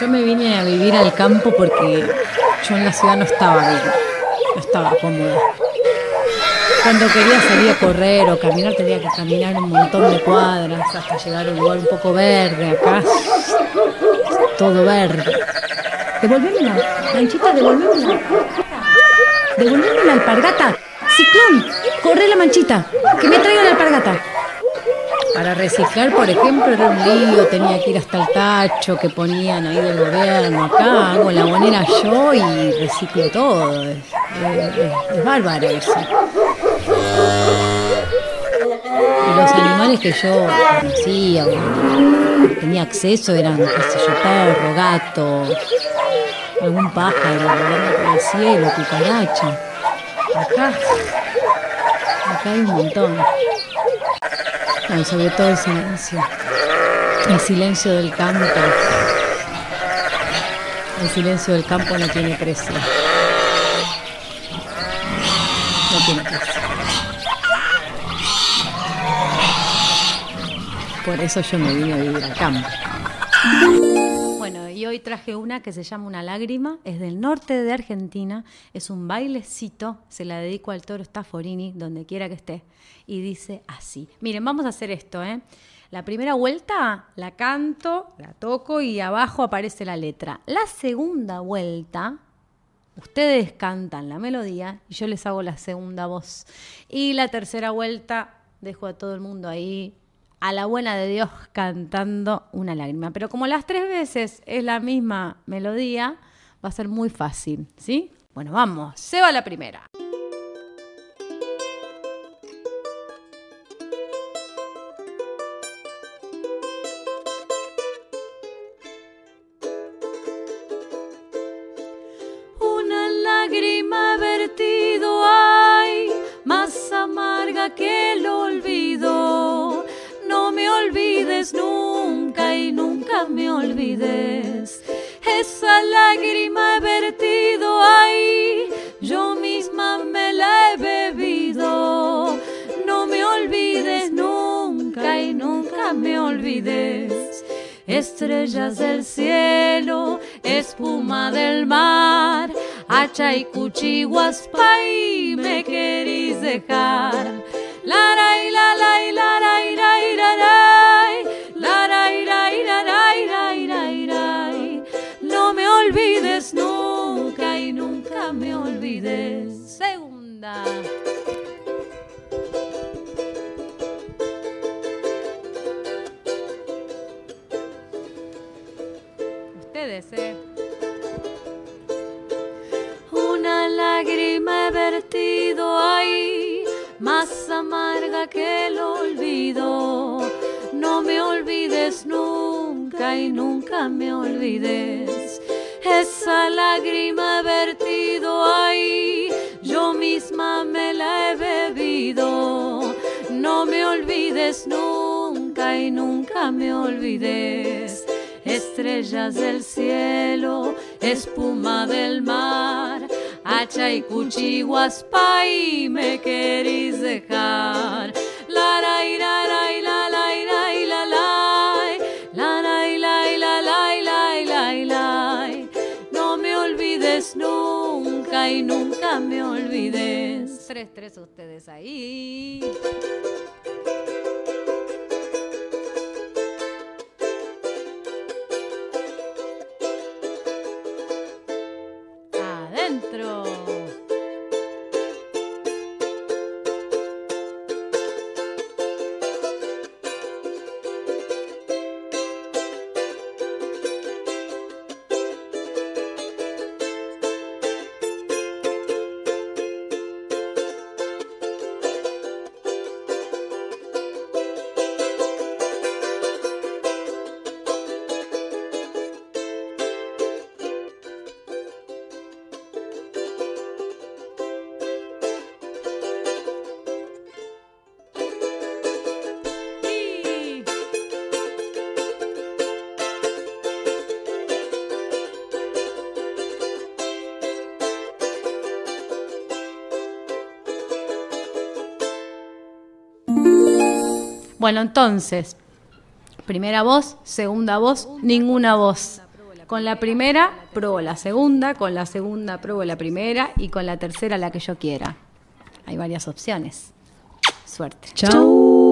Yo me vine a vivir al campo porque yo en la ciudad no estaba bien, no estaba cómoda. Cuando quería salir a correr o caminar tenía que caminar un montón de cuadras hasta llegar a un lugar un poco verde. Acá todo verde. Devolveme la manchita, devolveme la Devolveme la alpargata. Ciclón, corre la manchita, que me traiga la alpargata. Para reciclar, por ejemplo, era un lío, tenía que ir hasta el tacho que ponían ahí del gobierno. Acá hago la bonera yo y reciclo todo. Es, bárbaro eso. Y los animales que yo conocía, o tenía acceso, eran, qué sé yo, perro, gato, algún pájaro volando por el cielo, cucaracha. Acá, acá hay un montón. Sobre todo el silencio. El silencio del campo. El silencio del campo no tiene precio. No tiene precio. Por eso yo me vine a vivir al campo. Hoy traje una que se llama Una lágrima, es del norte de Argentina, es un bailecito, se la dedico al toro Stafforini, donde quiera que esté, y dice así. Miren, vamos a hacer esto, ¿eh? La primera vuelta la canto, la toco y abajo aparece la letra. La segunda vuelta, ustedes cantan la melodía y yo les hago la segunda voz. Y la tercera vuelta, dejo a todo el mundo ahí a la buena de Dios cantando una lágrima. Pero como las tres veces es la misma melodía, va a ser muy fácil, ¿sí? Bueno, vamos, se va la primera. Olvides. Esa lágrima he vertido ahí, yo misma me la he bebido. No me olvides nunca y nunca me olvides. Estrellas del cielo, espuma del mar, hacha y cuchiguas, y me querís dejar. La la la la la me olvides. Segunda. Ustedes, ¿eh? Una lágrima he vertido ahí, más amarga que el olvido. No me olvides nunca y nunca me olvides. Esa lágrima he vertido ahí, yo misma me la he bebido. No me olvides nunca y nunca me olvides. Estrellas del cielo, espuma del mar, hacha y cuchiguas, y me querís dejar. La la la y nunca me olvides. Tres, tres ustedes ahí. Bueno, entonces, primera voz, segunda voz, ninguna voz. Con la primera pruebo la segunda, con la segunda pruebo la primera y con la tercera la que yo quiera. Hay varias opciones. Suerte. Chau.